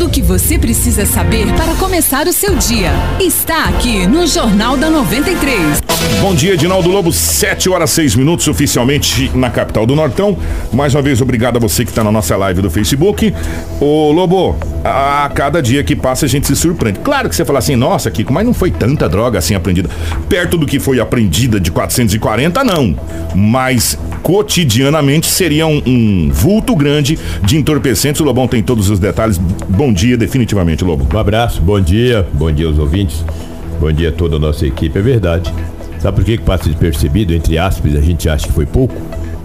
Tudo o que você precisa saber para começar o seu dia está aqui no Jornal da 93. Bom dia, Edinaldo Lobo, 7 horas 6 minutos, oficialmente na capital do Nortão. Mais uma vez, obrigado a você que está na nossa live do Facebook. Ô Lobo, a cada dia que passa a gente se surpreende. Claro que você fala assim, nossa, Kiko, mas não foi tanta droga assim apreendida. Perto do que foi apreendida de 440, não. Mas cotidianamente seria um, um vulto grande de entorpecentes. O Lobão tem todos os detalhes. Bom dia, definitivamente, Lobo. Um abraço, bom dia, bom dia aos ouvintes, bom dia a toda a nossa equipe. É verdade. Sabe por que, que passa despercebido? Entre aspas, a gente acha que foi pouco?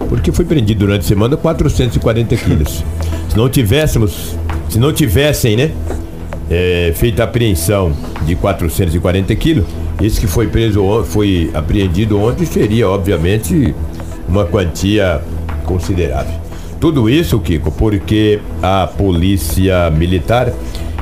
Porque foi prendido durante a semana 440 quilos. Se não tivéssemos, se não tivessem, né? É, feita a apreensão de 440 quilos, esse que foi preso, foi apreendido ontem seria, obviamente, uma quantia considerável. Tudo isso, Kiko, porque a polícia militar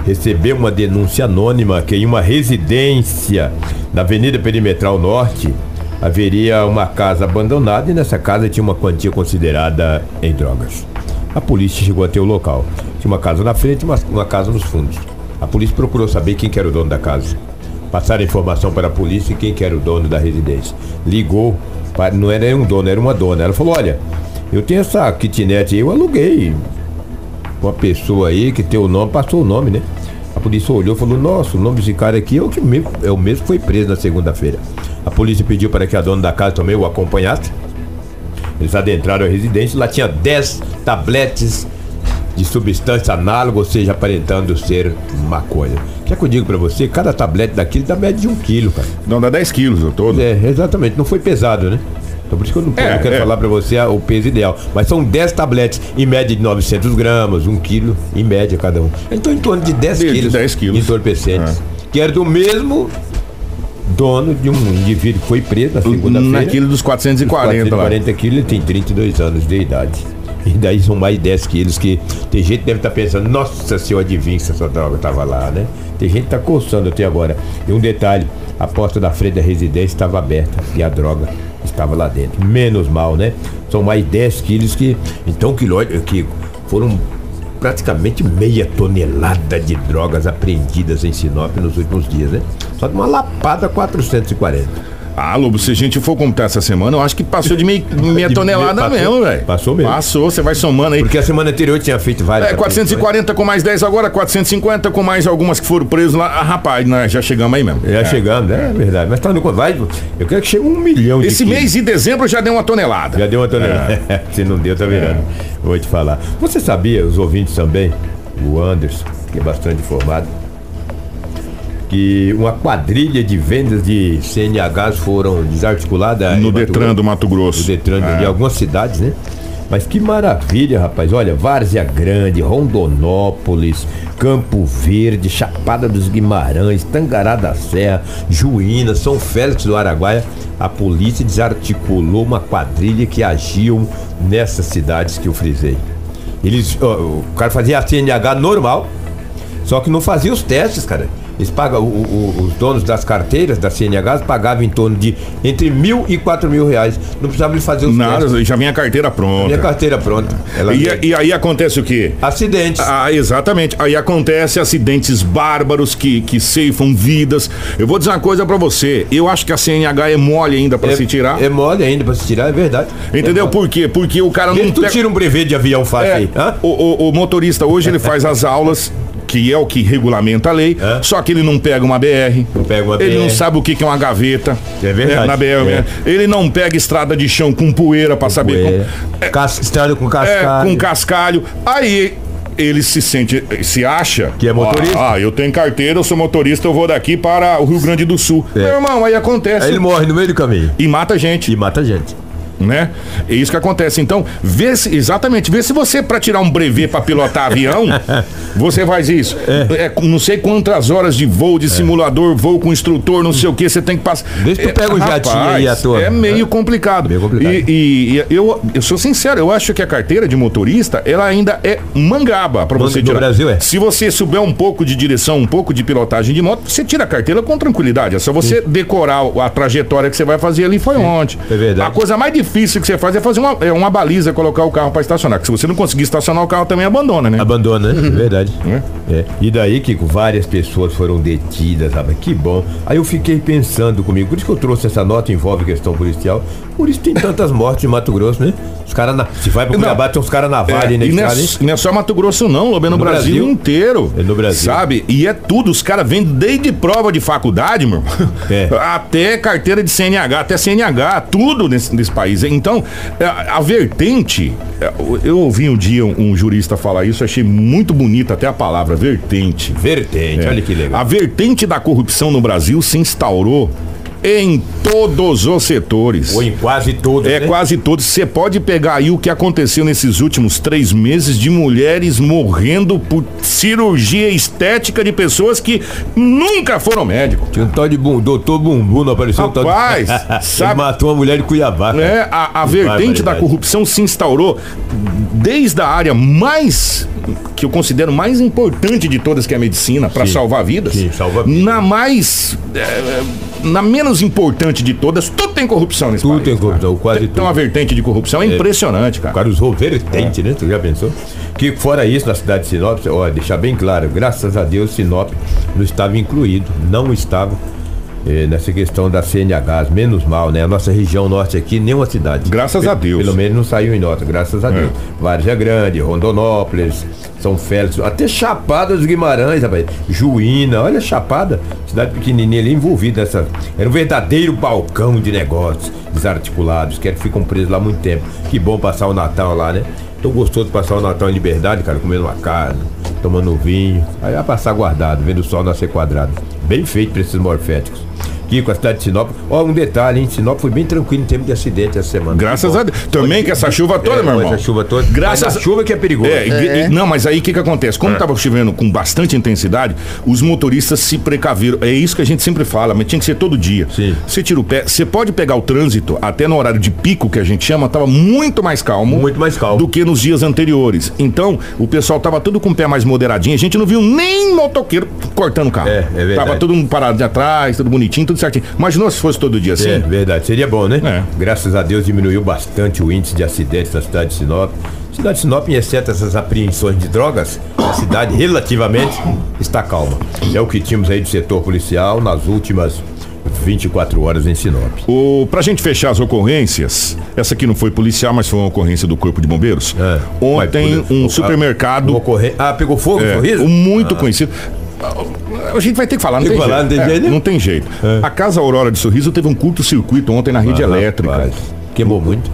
recebeu uma denúncia anônima que em uma residência na Avenida Perimetral Norte haveria uma casa abandonada e nessa casa tinha uma quantia considerada em drogas. A polícia chegou até o local. Tinha uma casa na frente e uma, uma casa nos fundos. A polícia procurou saber quem que era o dono da casa. Passaram a informação para a polícia e quem que era o dono da residência. Ligou, não era um dono, era uma dona. Ela falou: Olha, eu tenho essa kitnet aí, eu aluguei uma pessoa aí que tem o nome, passou o nome, né? A polícia olhou e falou: Nossa, o nome desse cara aqui é o, que mesmo, é o mesmo que foi preso na segunda-feira. A polícia pediu para que a dona da casa também o acompanhasse. Eles adentraram a residência, lá tinha 10 tabletes de substância análoga, ou seja, aparentando ser maconha. Quer que eu digo para você? Cada tablete daquilo dá média de um quilo, cara. Não, dá 10 quilos todo. É, exatamente. Não foi pesado, né? Então por isso que eu não, é, quero é. falar para você o peso ideal. Mas são 10 tabletes, em média de 900 gramas, 1 quilo, em média cada um. Então em torno de 10 de, quilos, 10 quilos entorpecentes. É. Que era do mesmo dono de um indivíduo que foi preso na segunda-feira. Naquilo dos 440 440 quilos, ele tem 32 anos de idade. E daí são mais 10 quilos que tem gente que deve estar tá pensando, nossa senhora, adivinha se essa droga estava lá, né? Tem gente que está coçando até agora. E um detalhe, a porta da frente da residência estava aberta e a droga estava lá dentro. Menos mal, né? São mais 10 quilos que. Então, que, que foram praticamente meia tonelada de drogas apreendidas em Sinop nos últimos dias, né? Só de uma lapada 440. Ah, Lobo, se a gente for contar essa semana, eu acho que passou de meia, meia de tonelada passou, mesmo, velho. Passou mesmo. Passou, você vai somando aí. Porque a semana anterior tinha feito várias. É, 440 com mais 10 agora, 450 com mais algumas que foram presas lá. Ah, rapaz, nós já chegamos aí mesmo. Já é. chegamos, é verdade. Mas tá no vai, eu quero que chegue um milhão de Esse mês de dezembro já deu uma tonelada. Já deu uma tonelada. É. se não deu, tá virando. É. Vou te falar. Você sabia, os ouvintes também, o Anderson, que é bastante informado, que uma quadrilha de vendas de CNHs foram desarticuladas no Detran Grosso, do Mato Grosso. No Detran é. de algumas cidades, né? Mas que maravilha, rapaz. Olha, Várzea Grande, Rondonópolis, Campo Verde, Chapada dos Guimarães, Tangará da Serra, Juína, São Félix do Araguaia. A polícia desarticulou uma quadrilha que agiam nessas cidades que eu frisei. Eles, ó, o cara fazia a CNH normal, só que não fazia os testes, cara. Eles pagam, o, o, os donos das carteiras da CNH pagavam em torno de entre mil e quatro mil reais. Não precisava fazer os Nada, testes. já vinha a carteira pronta. Vinha a carteira pronta. E, e, aí acontece o quê? Acidentes. Ah, exatamente. Aí acontece acidentes bárbaros que, que ceifam vidas. Eu vou dizer uma coisa para você. Eu acho que a CNH é mole ainda para é, se tirar. É mole ainda para se tirar, é verdade. Entendeu é por quê? Porque o cara não. Tu pega... tira um brevet de avião fácil é, aí. O, o, o motorista hoje ele faz as aulas que é o que regulamenta a lei, é. só que ele não pega uma BR. Não pega uma ele BR. não sabe o que é uma gaveta. É verdade. É, na BR. É. Ele não pega estrada de chão com poeira para saber. Poeira. Com, é, Cas estrada com cascalho. É, com cascalho. Aí ele se sente, se acha que é motorista. Ah, ah, eu tenho carteira, eu sou motorista, eu vou daqui para o Rio Grande do Sul. É. Meu irmão, aí acontece. Aí ele morre no meio do caminho. E mata gente. E mata gente né? É isso que acontece. Então, vê se, exatamente, vê se você, para tirar um brevet para pilotar avião, você faz isso. É. é. não sei quantas horas de voo, de é. simulador, voo com instrutor, não sei o que, você tem que passar. Vê se tu pega o é, jatinho aí à toa. É meio complicado. Meio complicado. E, e, e, eu, eu sou sincero, eu acho que a carteira de motorista, ela ainda é mangaba para você tirar. No Brasil é. Se você souber um pouco de direção, um pouco de pilotagem de moto, você tira a carteira com tranquilidade. É só você Sim. decorar a trajetória que você vai fazer ali foi Sim. ontem. É verdade. A coisa mais difícil difícil que você faz é fazer uma, é uma baliza, colocar o carro para estacionar. Porque se você não conseguir estacionar o carro, também abandona, né? Abandona, né? Verdade. É. É. E daí, Kiko, várias pessoas foram detidas, sabe? Que bom. Aí eu fiquei pensando comigo, por isso que eu trouxe essa nota, envolve questão policial. Por isso tem tantas mortes em Mato Grosso, né? Os caras, na... se vai pro Não. Cuiabá, tem uns caras na vale, É, né? e não é, não é só Mato Grosso, não, Lobo, é no, No Brasil, Brasil. inteiro. É no Brasil. Sabe? E é tudo, os caras vêm desde prova de faculdade, meu, É. até carteira de CNH, até CNH, tudo nesse, nesse país. Então, é, a vertente, é, eu ouvi um dia um, um jurista falar isso, achei muito bonita até a palavra, vertente. Vertente, É. olha que legal. A vertente da corrupção no Brasil se instaurou em todos os setores. Ou em quase todos, É né? quase todos. Você pode pegar aí o que aconteceu nesses últimos três meses de mulheres morrendo por cirurgia estética de pessoas que nunca foram médicos. Tinha um tal de bum, doutor Bumbum, não apareceu um tal de... Rapaz, Ele sabe- matou uma mulher de Cuiabá. cara. É, a, a vertente da corrupção se instaurou desde a área mais que eu considero mais importante de todas, que é a medicina, para salvar vidas. Sim, salva vidas. Na mais. é, na menos importante de todas, tudo tem corrupção nesse Tudo país. tem corrupção, cara. quase Tem tudo. uma vertente de corrupção é impressionante, O cara. cara usou vertente, né? Tu já pensou? Que fora isso, na cidade de Sinop, ó, deixar bem claro, graças a Deus, Sinop não estava incluído, não estava eh, nessa questão da CNH, menos mal, né? A nossa região norte aqui, nenhuma cidade. Graças a Deus. Pelo menos não saiu em nota, graças a Deus. Várzea Grande, Rondonópolis, São Félix, até Chapada dos Guimarães, rapaz. Juína, olha Chapada, cidade pequenininha ali envolvida nessa. Era um verdadeiro balcão de negócios desarticulados, que é que ficam presos lá muito tempo. Que bom passar o Natal lá, né? Tão gostoso passar o Natal em liberdade, cara, comendo uma carne, tomando um vinho. Aí vai passar guardado, vendo o sol nascer quadrado. Bem feito pra esses morféticos. Kiko, a cidade de Sinop. Ó, um detalhe, hein? Sinop foi bem tranquilo em termos de acidente essa semana. Graças bom. a Deus. Também que essa chuva toda, É, meu irmão. Essa chuva toda. Graças a a- chuva que é perigosa. É, e- e- não, mas aí o que, que acontece? Como estava chovendo com bastante intensidade, os motoristas se precaviram. É isso que a gente sempre fala, mas tinha que ser todo dia. Sim. Você tira o pé, você pode pegar o trânsito até no horário de pico que a gente chama, tava muito mais calmo. Muito mais calmo. Do que nos dias anteriores. Então, o pessoal tava tudo com o pé mais moderadinho. A gente não viu nem motoqueiro cortando o carro. É, é verdade. Tava todo mundo parado de atrás, tudo bonitinho, tudo certinho. Imaginou se fosse todo dia assim? É, verdade. Seria bom, né? É. Graças a Deus diminuiu bastante o índice de acidentes na cidade de Sinop. Cidade de Sinop, exceto essas apreensões de drogas, a cidade relativamente está calma. É o que tínhamos aí do setor policial nas últimas 24 horas em Sinop. O, pra gente fechar as ocorrências, essa aqui não foi policial, mas foi uma ocorrência do Corpo de Bombeiros. É. Ontem, um ah, supermercado. ocorre- Ah, pegou fogo, é, um muito conhecido. A gente vai ter que falar, não Tem tem, que falar, jeito. não tem É, jeito, né? não tem jeito. A Casa Aurora de Sorriso teve um curto-circuito ontem na rede Ah, elétrica. rapaz, Queimou muito.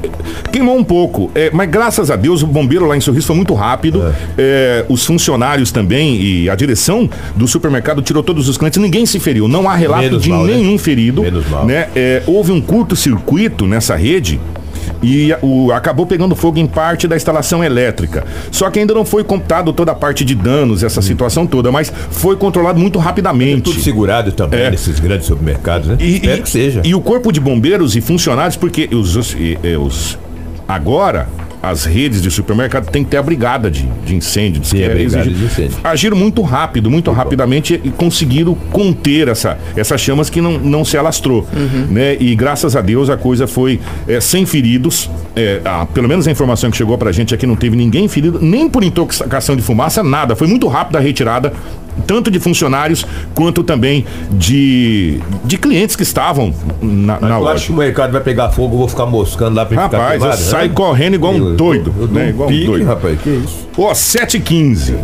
Queimou um pouco, é, mas graças a Deus o bombeiro lá em Sorriso foi muito rápido. É, os funcionários também e a direção do supermercado tirou todos os clientes. Ninguém se feriu. Não há relato Menos de mal, né? nenhum ferido. Menos mal. Né? É, houve um curto-circuito nessa rede. E o, acabou pegando fogo em parte da instalação elétrica. Só que ainda não foi computado toda a parte de danos, essa situação toda, mas foi controlado muito rapidamente. Tudo segurado também É. nesses grandes supermercados, né? E, Espero e- que seja. E o corpo de bombeiros e funcionários, porque os, os, os- agora as redes de supermercado têm que ter a brigada de, de incêndio. Sim, que a é brigada exigir- de incêndio. Agiram muito rápido, muito rapidamente e conseguiram conter essa, essas chamas que não, não se alastrou. Né? E graças a Deus a coisa foi é, sem feridos. É, a- pelo menos a informação que chegou pra gente aqui não teve ninguém ferido, nem por intoxicação de fumaça, nada. Foi muito rápida a retirada tanto de funcionários quanto também de, de clientes que estavam na, na Eu acho loja. que o mercado vai pegar fogo, eu vou ficar moscando lá pra ele ficar Rapaz, eu queimado, né? saio correndo igual um doido. Eu, eu né? um Igual um pique, doido. rapaz, que isso? Ó, 7h15.